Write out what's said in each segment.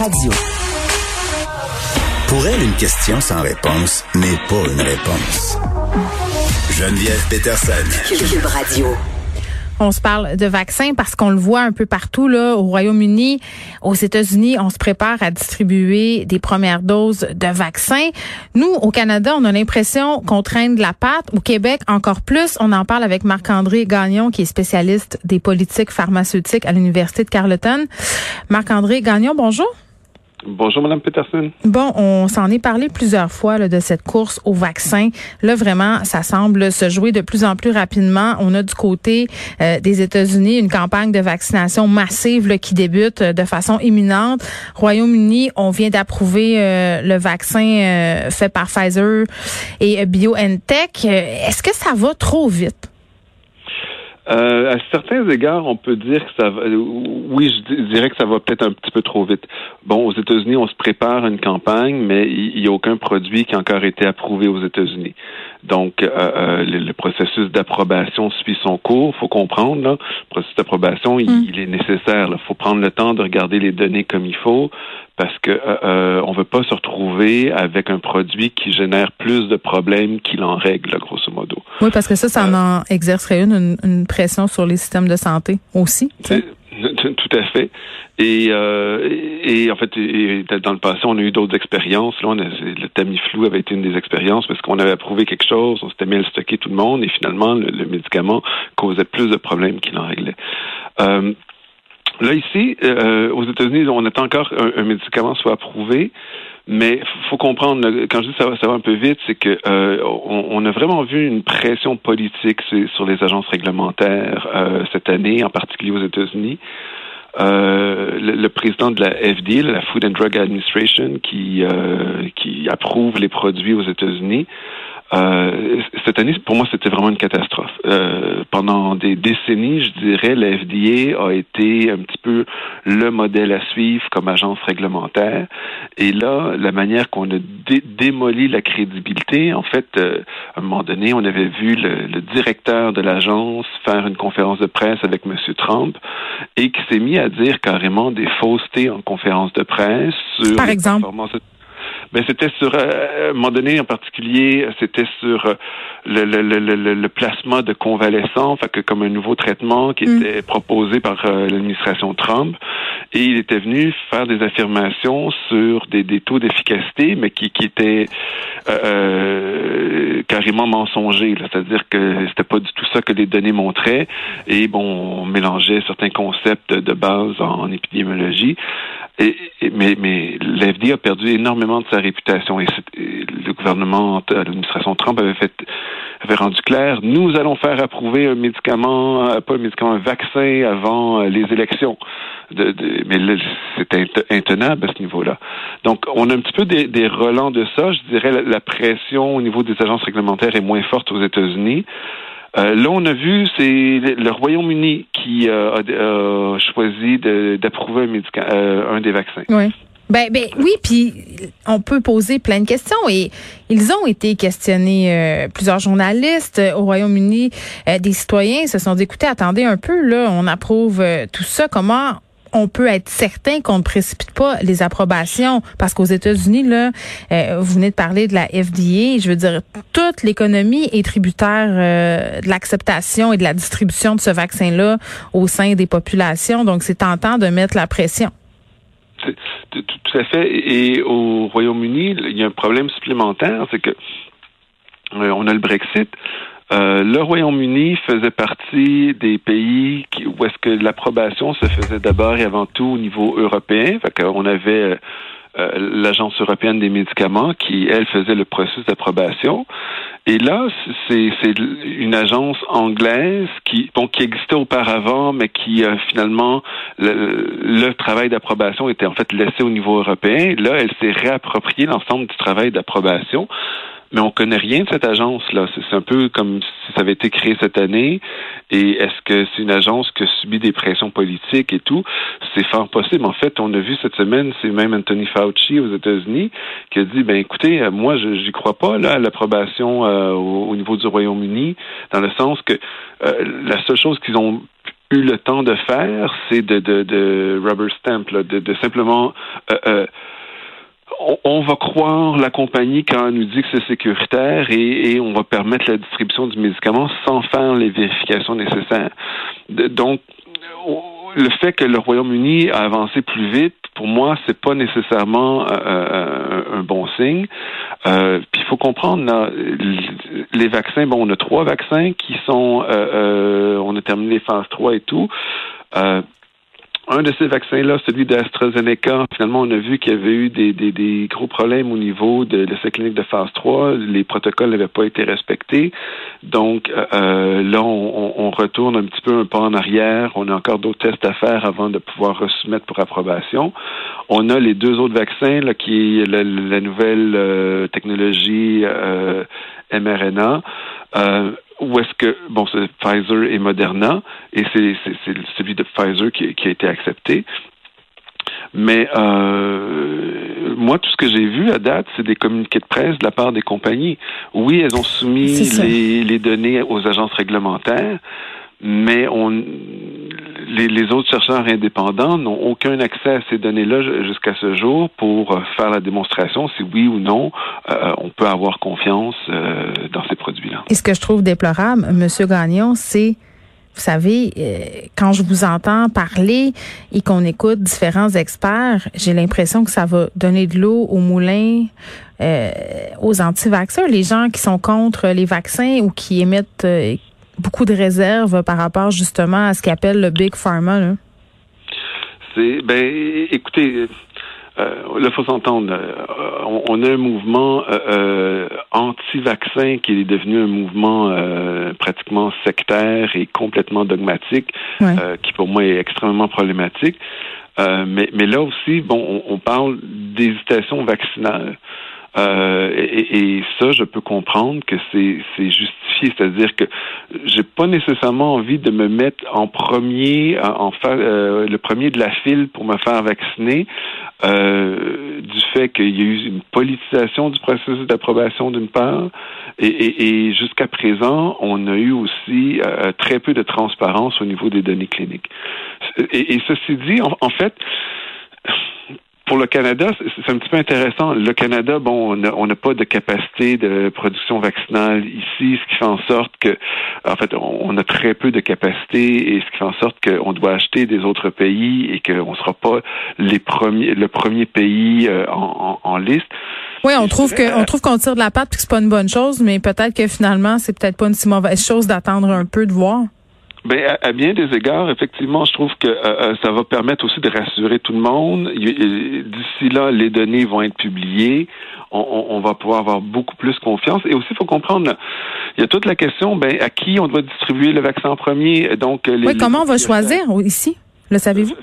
Radio. Pour elle, une question sans réponse n'est pas une réponse. Geneviève Peterson. Cube Radio. On se parle de vaccins parce qu'on le voit un peu partout là, au Royaume-Uni, aux États-Unis, on se prépare à distribuer des premières doses de vaccins. Nous, au Canada, on a l'impression qu'on traîne de la patte. Au Québec, encore plus. On en parle avec Marc-André Gagnon, qui est spécialiste des politiques pharmaceutiques à l'Université de Carleton. Marc-André Gagnon, bonjour. Bonjour, Madame Peterson. Bon, on s'en est parlé plusieurs fois de cette course au vaccin. Là, vraiment, ça semble se jouer de plus en plus rapidement. On a du côté euh, des États-Unis une campagne de vaccination massive qui débute euh, de façon imminente. Royaume-Uni, on vient d'approuver euh, le vaccin fait par Pfizer et BioNTech. Est-ce que ça va trop vite? Euh, à certains égards, on peut dire que ça va. Oui, je dirais que ça va peut-être un petit peu trop vite. Bon, aux États-Unis, on se prépare une campagne, mais il n'y a aucun produit qui a encore été approuvé aux États-Unis. Donc, euh, euh le, processus d'approbation suit son cours. faut comprendre, là, le processus d'approbation, il, mm. est nécessaire. Il faut prendre le temps de regarder les données comme il faut, parce que euh, euh on veut pas se retrouver avec un produit qui génère plus de problèmes qu'il en règle, grosso modo. Oui, parce que ça, ça en exercerait une, une, pression sur les systèmes de santé aussi. Tout à fait. Et, euh, et en fait, dans le passé, on a eu d'autres expériences. Là, le Tamiflu avait été une des expériences parce qu'on avait approuvé quelque chose, on s'était mis à le stocker tout le monde, et finalement, le, médicament causait plus de problèmes qu'il en réglait. Euh, là, ici, euh, aux États-Unis, on attend encore un, un médicament soit approuvé. Mais faut comprendre, quand je dis ça va, ça va un peu vite, c'est que euh, on, a vraiment vu une pression politique sur les agences réglementaires euh, cette année, en particulier aux États-Unis. Euh, le, président de la FDA, la Food and Drug Administration, qui, qui approuve les produits aux États-Unis, euh, cette année, pour moi, c'était vraiment une catastrophe. Euh, pendant des décennies, je dirais, la FDA a été un petit peu le modèle à suivre comme agence réglementaire. Et là, la manière qu'on a démoli la crédibilité, en fait, euh, à un moment donné, on avait vu le, le directeur de l'agence faire une conférence de presse avec M. Trump et qui s'est mis à dire carrément des faussetés en conférence de presse sur Par exemple? C'était sur, euh, à un moment donné en particulier, c'était sur euh, le, le, le, le, placement de convalescents, fait que comme un nouveau traitement qui mm. était proposé par euh, l'administration Trump. Et il était venu faire des affirmations sur des, des taux d'efficacité, mais qui, qui étaient carrément mensongers. C'est-à-dire que c'était pas du tout ça que les données montraient. Et bon, on mélangeait certains concepts de base en épidémiologie. Et, mais mais l'FD a perdu énormément de sa réputation et, le gouvernement, l'administration Trump avait fait avait rendu clair, nous allons faire approuver un médicament, euh, pas un médicament, un vaccin avant euh, les élections. De, de, mais c'est intenable à ce niveau-là. Donc, on a un petit peu des, relents de ça. Je dirais la, la pression au niveau des agences réglementaires est moins forte aux États-Unis. Euh, là, on a vu, c'est le Royaume-Uni qui a, choisi d'approuver un, un des vaccins. Oui. Ben, ben oui, puis on peut poser plein de questions et ils ont été questionnés. plusieurs journalistes au Royaume-Uni, des citoyens se sont dit, écoutez, attendez un peu, là, on approuve tout ça. Comment on peut être certain qu'on ne précipite pas les approbations? Parce qu'aux États-Unis là, euh, vous venez de parler de la FDA, je veux dire toute l'économie est tributaire euh, de l'acceptation et de la distribution de ce vaccin-là au sein des populations, donc c'est tentant de mettre la pression. Tout à fait. Et au Royaume-Uni, il y a un problème supplémentaire, c'est que euh, on a le Brexit. Euh, le Royaume-Uni faisait partie des pays qui, où est-ce que l'approbation se faisait d'abord et avant tout au niveau européen. Fait qu'on avait l'Agence européenne des médicaments qui, elle, faisait le processus d'approbation. Et là, c'est une agence anglaise qui, bon, qui existait auparavant, mais qui finalement le, le travail d'approbation était en fait laissé au niveau européen. Là, elle s'est réappropriée l'ensemble du travail d'approbation mais on connaît rien de cette agence-là. C'est un peu comme si ça avait été créé cette année. Et est-ce que c'est une agence qui a subi des pressions politiques et tout? C'est fort possible. En fait, on a vu cette semaine, c'est même Anthony Fauci aux États-Unis qui a dit, ben écoutez, euh, moi, je n'y crois pas là à l'approbation euh, au, niveau du Royaume-Uni, dans le sens que euh, la seule chose qu'ils ont eu le temps de faire, c'est de, de, de rubber stamp, là, de, de simplement on, va croire la compagnie quand elle nous dit que c'est sécuritaire et, on va permettre la distribution du médicament sans faire les vérifications nécessaires. donc, le fait que le Royaume-Uni a avancé plus vite, pour moi, c'est pas nécessairement euh, euh, un bon signe. Euh, puis il faut comprendre les vaccins. Bon, on a trois vaccins qui sont, on a terminé les phases 3 et tout un de ces vaccins-là, celui d'AstraZeneca, finalement, on a vu qu'il y avait eu des, des, des, gros problèmes au niveau de, de clinique de phase 3. Les protocoles n'avaient pas été respectés. Donc, euh, euh, là, on, on, retourne un petit peu un pas en arrière. On a encore d'autres tests à faire avant de pouvoir soumettre pour approbation. On a les deux autres vaccins, là, qui est la, nouvelle euh, technologie mRNA. Ou est-ce que, bon, c'est Pfizer et Moderna, et c'est celui de Pfizer qui, qui, a été accepté. Mais euh, moi, tout ce que j'ai vu à date, c'est des communiqués de presse de la part des compagnies. Oui, elles ont soumis les, les, données aux agences réglementaires, mais on, les, autres chercheurs indépendants n'ont aucun accès à ces données-là jusqu'à ce jour pour euh, faire la démonstration si oui ou non euh, on peut avoir confiance euh, dans ces produits-là. Et ce que je trouve déplorable, Monsieur Gagnon, c'est vous savez, quand je vous entends parler et qu'on écoute différents experts, j'ai l'impression que ça va donner de l'eau au moulin aux anti-vaccins, les gens qui sont contre les vaccins ou qui émettent, beaucoup de réserves par rapport justement à ce qu'appelle le Big Pharma. C'est ben écoutez, euh, là, faut s'entendre. Euh, on, a un mouvement euh, euh, anti-vaccin qui est devenu un mouvement pratiquement sectaire et complètement dogmatique, qui pour moi est extrêmement problématique. mais, mais là aussi, bon, on, on parle d'hésitation vaccinale. Euh, et, ça, je peux comprendre que c'est justifié, c'est-à-dire que j'ai pas nécessairement envie de me mettre en premier, en, euh, le premier de la file pour me faire vacciner, euh, du fait qu'il y a eu une politisation du processus d'approbation d'une part, et, jusqu'à présent, on a eu aussi très peu de transparence au niveau des données cliniques. Et, ceci dit, en fait, pour le Canada, c'est un petit peu intéressant. Le Canada, bon, on n'a pas de capacité de production vaccinale ici, ce qui fait en sorte que, en fait, on a très peu de capacité et ce qui fait en sorte qu'on doit acheter des autres pays et qu'on ne sera pas les premiers, le premier pays euh, en, liste. Oui, on trouve que on trouve qu'on tire de la patte et que c'est pas une bonne chose, mais peut-être que finalement c'est peut-être pas une si mauvaise chose d'attendre un peu de voir. Ben, à, bien des égards, effectivement, je trouve que euh, euh, ça va permettre aussi de rassurer tout le monde. D'ici là, les données vont être publiées. On, on, va pouvoir avoir beaucoup plus confiance. Et aussi, il faut comprendre, il y a toute la question, ben, à qui on doit distribuer le vaccin en premier. Donc, les, oui, comment on va choisir ici? Le savez-vous?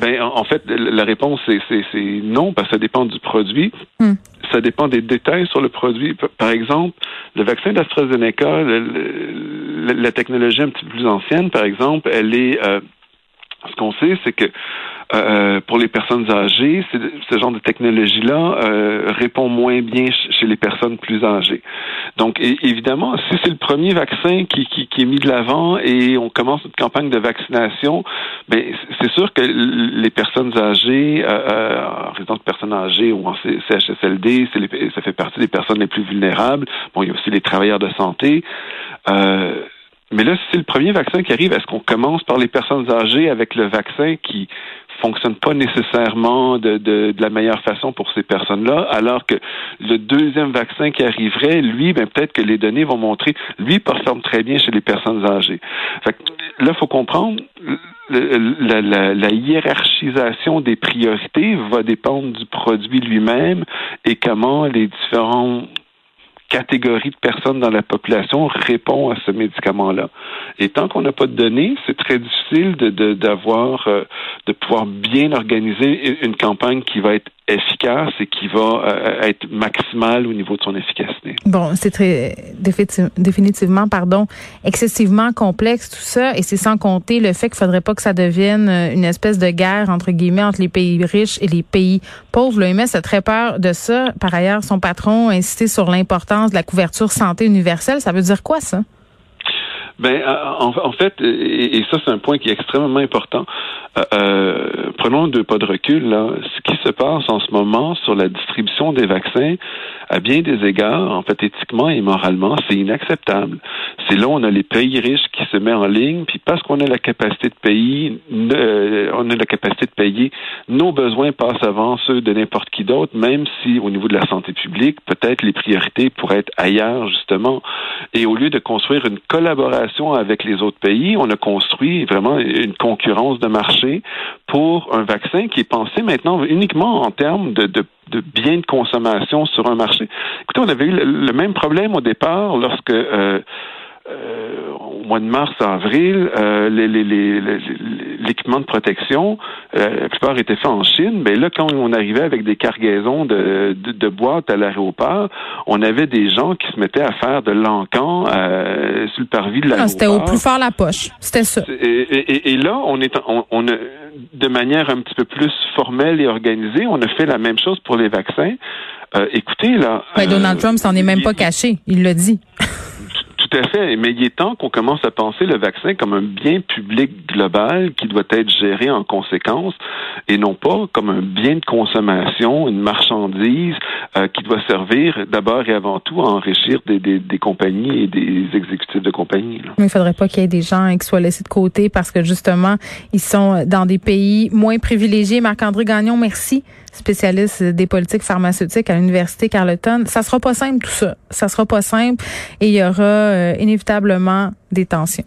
Ben, en fait, la réponse, c'est non, parce que ça dépend du produit. Hmm. Ça dépend des détails sur le produit. Par exemple, le vaccin d'AstraZeneca, la technologie un petit peu plus ancienne, par exemple, elle est... Euh, ce qu'on sait, c'est que euh, pour les personnes âgées, ce genre de technologie-là euh, répond moins bien chez les personnes plus âgées. Donc, évidemment, si c'est le premier vaccin qui, qui, qui, est mis de l'avant et on commence une campagne de vaccination, ben c'est sûr que les personnes âgées, euh, euh en résidence de personnes âgées ou en CHSLD, les, ça fait partie des personnes les plus vulnérables. Bon, il y a aussi les travailleurs de santé. Euh, mais là, c'est le premier vaccin qui arrive. Est-ce qu'on commence par les personnes âgées avec le vaccin qui fonctionne pas nécessairement de, de, de la meilleure façon pour ces personnes-là, alors que le deuxième vaccin qui arriverait, lui, ben, peut-être que les données vont montrer, lui performe très bien chez les personnes âgées. Fait que, là, faut comprendre, la, la, la, hiérarchisation des priorités va dépendre du produit lui-même et comment les différents catégorie de personnes dans la population répond à ce médicament-là. Et tant qu'on n'a pas de données, c'est très difficile de d'avoir de, euh, de pouvoir bien organiser une campagne qui va être efficace et qui va euh, être maximale au niveau de son efficacité. Bon, c'est très définitivement, pardon, excessivement complexe tout ça, et c'est sans compter le fait qu'il faudrait pas que ça devienne euh, une espèce de guerre entre guillemets entre les pays riches et les pays pauvres. L'OMS a très peur de ça. Par ailleurs, son patron a insisté sur l'importance de la couverture santé universelle. Ça veut dire quoi ça? Ben, euh, en, fait, et, ça c'est un point qui est extrêmement important. Euh, euh, prenons deux pas de recul. Là. Ce qui se passe en ce moment sur la distribution des vaccins, à bien des égards, en fait, éthiquement et moralement, c'est inacceptable. C'est là où on a les pays riches qui se mettent en ligne, puis parce qu'on a la capacité de payer, on a la capacité de payer, nos besoins passent avant ceux de n'importe qui d'autre, même si au niveau de la santé publique, peut-être les priorités pourraient être ailleurs justement. Et au lieu de construire une collaboration avec les autres pays, on a construit vraiment une concurrence de marché pour un vaccin qui est pensé maintenant uniquement en termes de, de, biens de consommation sur un marché. Écoutez, on avait eu le, même problème au départ lorsque euh, euh, au mois de mars, avril, euh, l'équipement de protection, euh, la plupart étaient faits en Chine. Mais là, quand on arrivait avec des cargaisons de, de, boîtes à l'aéroport, on avait des gens qui se mettaient à faire de l'encan euh, sur le parvis de l'aéroport. C'était au plus fort la poche. C'était ça. Et, là, on est, on, on a, de manière un petit peu plus formelle et organisée, on a fait la même chose pour les vaccins. écoutez, là. Donald Trump s'en est même pas caché. Il l'a dit. Tout à fait. Mais il est temps qu'on commence à penser le vaccin comme un bien public global qui doit être géré en conséquence et non pas comme un bien de consommation, une marchandise euh, qui doit servir d'abord et avant tout à enrichir des, compagnies et des exécutifs de compagnie. Mais il faudrait pas qu'il y ait des gens qui soient laissés de côté parce que justement, ils sont dans des pays moins privilégiés. Marc-André Gagnon, merci spécialiste des politiques pharmaceutiques à l'université Carleton. Ça sera pas simple tout ça. Ça sera pas simple et il y aura euh, inévitablement des tensions.